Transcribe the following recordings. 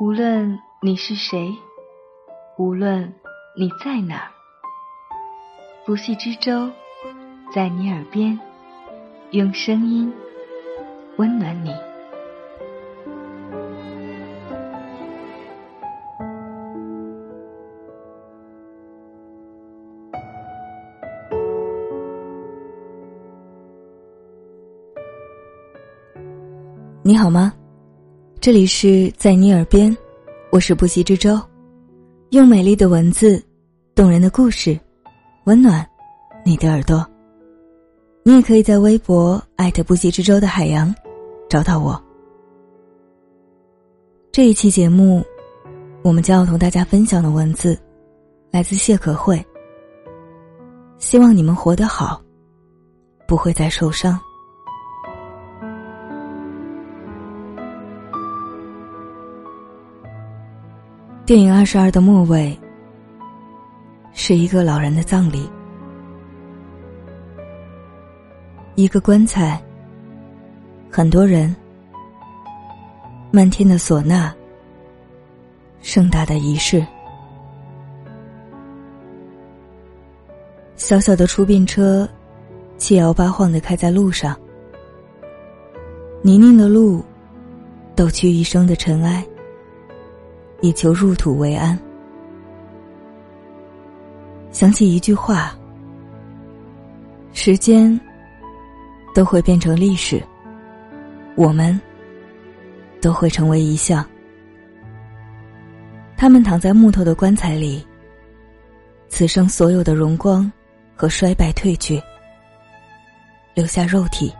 无论你是谁，无论你在哪，不系之舟在你耳边，用声音温暖你。你好吗？这里是在你耳边，我是不息之舟，用美丽的文字、动人的故事，温暖你的耳朵。你也可以在微博艾特不息之舟的海洋找到我。这一期节目，我们将要同大家分享的文字，来自谢可慧。希望你们活得好，不会再受伤。电影《二十二》的末尾，是一个老人的葬礼，一个棺材，很多人，漫天的唢呐，盛大的仪式，小小的出殡车，七摇八晃的开在路上，泥泞的路，抖去一生的尘埃。以求入土为安。想起一句话：时间都会变成历史，我们都会成为遗像。他们躺在木头的棺材里，此生所有的荣光和衰败褪去，留下肉体。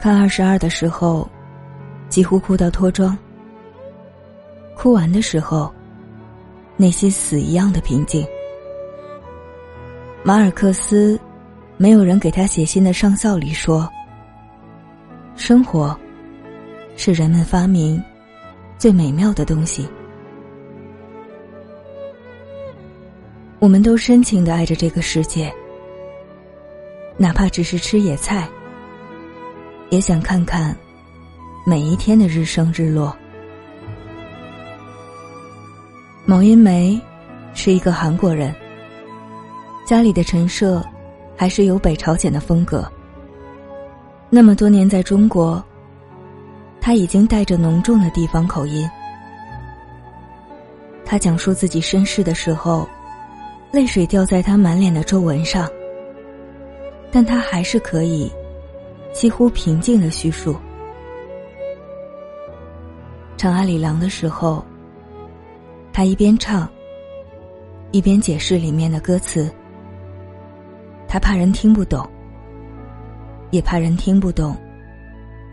看二十二的时候。几乎哭到脱妆。哭完的时候，内心死一样的平静。马尔克斯，没有人给他写信的上校里说：“生活，是人们发明最美妙的东西。”我们都深情的爱着这个世界，哪怕只是吃野菜，也想看看。每一天的日升日落。毛银梅是一个韩国人，家里的陈设还是有北朝鲜的风格。那么多年在中国，他已经带着浓重的地方口音。他讲述自己身世的时候，泪水掉在他满脸的皱纹上，但他还是可以几乎平静的叙述。唱阿里郎的时候，他一边唱，一边解释里面的歌词。他怕人听不懂，也怕人听不懂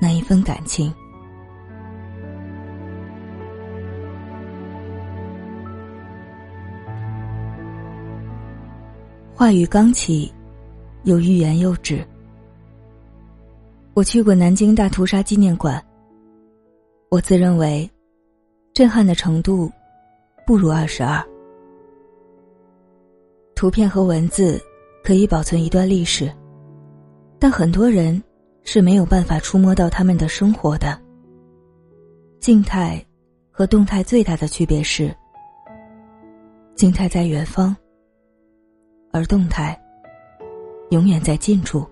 那一份感情。话语刚起，又欲言又止。我去过南京大屠杀纪念馆。我自认为，震撼的程度不如二十二。图片和文字可以保存一段历史，但很多人是没有办法触摸到他们的生活的。静态和动态最大的区别是，静态在远方，而动态永远在近处。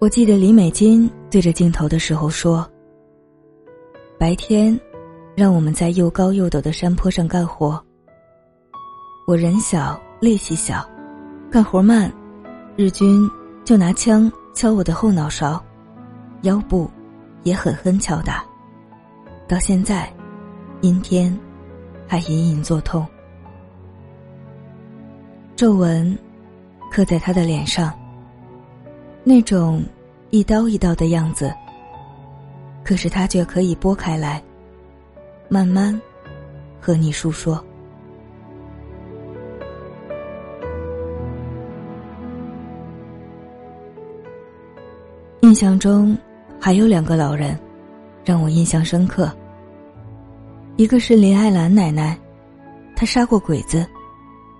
我记得李美金对着镜头的时候说：“白天，让我们在又高又陡的山坡上干活。我人小力气小，干活慢，日军就拿枪敲我的后脑勺，腰部也狠狠敲打，到现在，阴天还隐隐作痛，皱纹刻在他的脸上。”那种一刀一刀的样子，可是他却可以拨开来，慢慢和你诉说。印象中还有两个老人，让我印象深刻。一个是林爱兰奶奶，她杀过鬼子，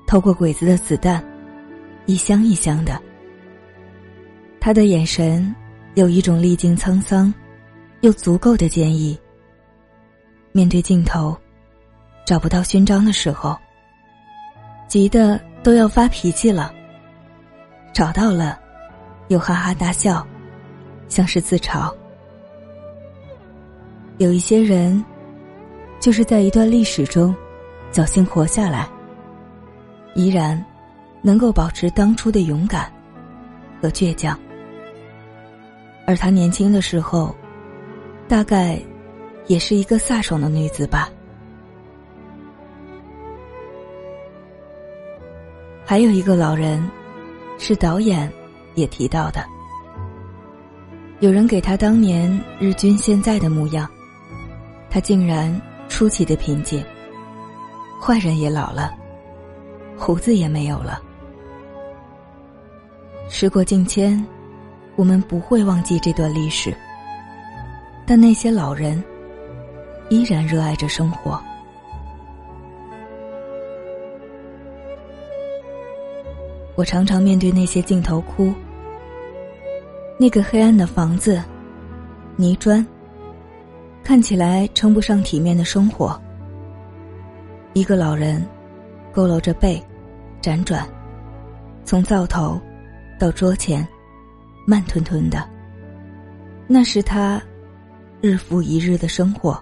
偷过鬼子的子弹，一箱一箱的。他的眼神有一种历经沧桑又足够的坚毅。面对镜头，找不到勋章的时候，急得都要发脾气了。找到了，又哈哈大笑，像是自嘲。有一些人，就是在一段历史中，侥幸活下来，依然能够保持当初的勇敢和倔强。而她年轻的时候，大概也是一个飒爽的女子吧。还有一个老人，是导演也提到的。有人给他当年日军现在的模样，他竟然出奇的平静。坏人也老了，胡子也没有了。时过境迁。我们不会忘记这段历史，但那些老人依然热爱着生活。我常常面对那些镜头哭。那个黑暗的房子，泥砖，看起来称不上体面的生活。一个老人，佝偻着背，辗转，从灶头到桌前。慢吞吞的，那是他日复一日的生活。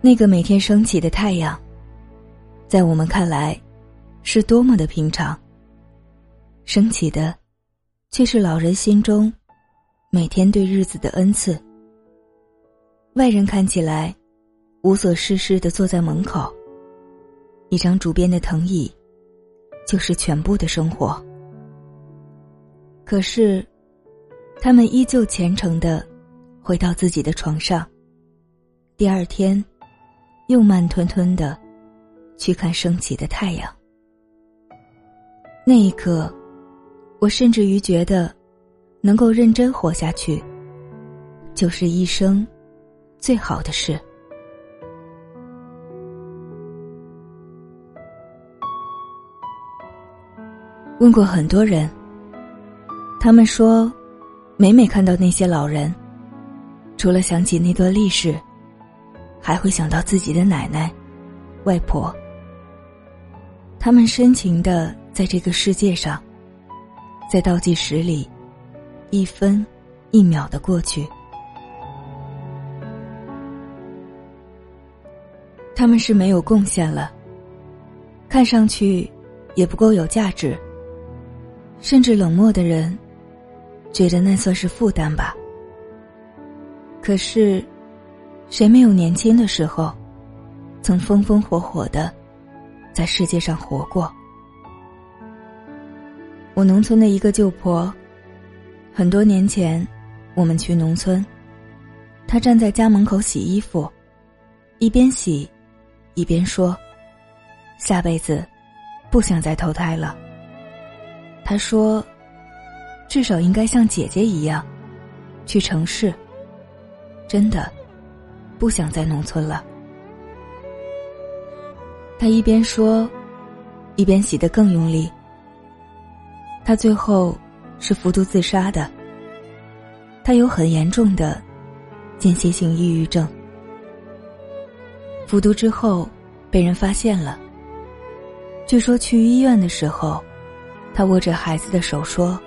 那个每天升起的太阳，在我们看来，是多么的平常。升起的，却是老人心中每天对日子的恩赐。外人看起来无所事事的坐在门口，一张竹编的藤椅，就是全部的生活。可是，他们依旧虔诚的回到自己的床上。第二天，又慢吞吞的去看升起的太阳。那一刻，我甚至于觉得，能够认真活下去，就是一生最好的事。问过很多人。他们说，每每看到那些老人，除了想起那段历史，还会想到自己的奶奶、外婆。他们深情的在这个世界上，在倒计时里，一分一秒的过去。他们是没有贡献了，看上去也不够有价值，甚至冷漠的人。觉得那算是负担吧。可是，谁没有年轻的时候，曾风风火火的在世界上活过？我农村的一个舅婆，很多年前，我们去农村，她站在家门口洗衣服，一边洗，一边说：“下辈子不想再投胎了。”她说。至少应该像姐姐一样，去城市。真的，不想在农村了。他一边说，一边洗得更用力。他最后是服毒自杀的。他有很严重的间歇性抑郁症。服毒之后被人发现了。据说去医院的时候，他握着孩子的手说。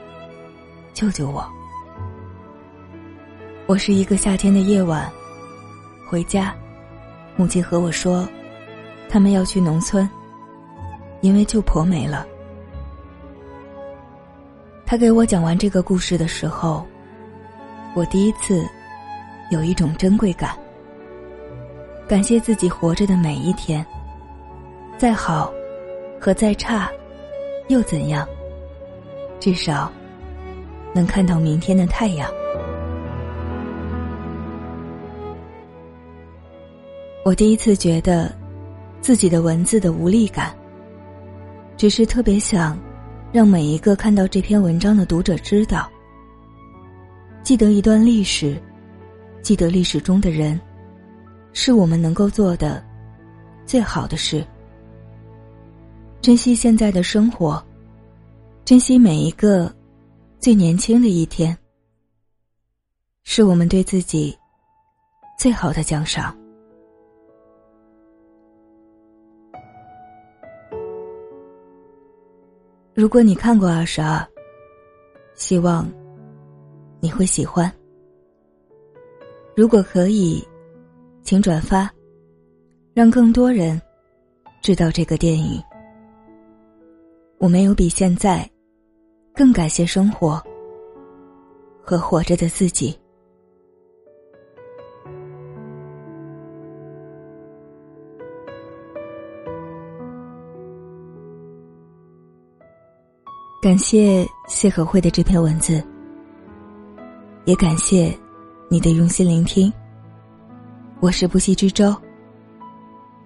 救救我！我是一个夏天的夜晚，回家，母亲和我说，他们要去农村，因为舅婆没了。他给我讲完这个故事的时候，我第一次有一种珍贵感。感谢自己活着的每一天，再好和再差，又怎样？至少。能看到明天的太阳。我第一次觉得自己的文字的无力感，只是特别想让每一个看到这篇文章的读者知道：记得一段历史，记得历史中的人，是我们能够做的最好的事。珍惜现在的生活，珍惜每一个。最年轻的一天，是我们对自己最好的奖赏。如果你看过二十二，希望你会喜欢。如果可以，请转发，让更多人知道这个电影。我没有比现在更感谢生活和活着的自己。感谢谢可慧的这篇文字，也感谢你的用心聆听。我是不息之舟，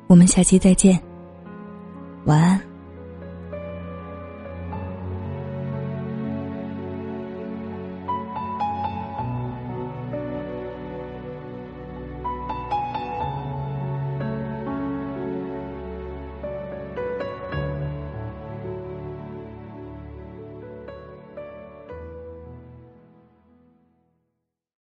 我们下期再见，晚安。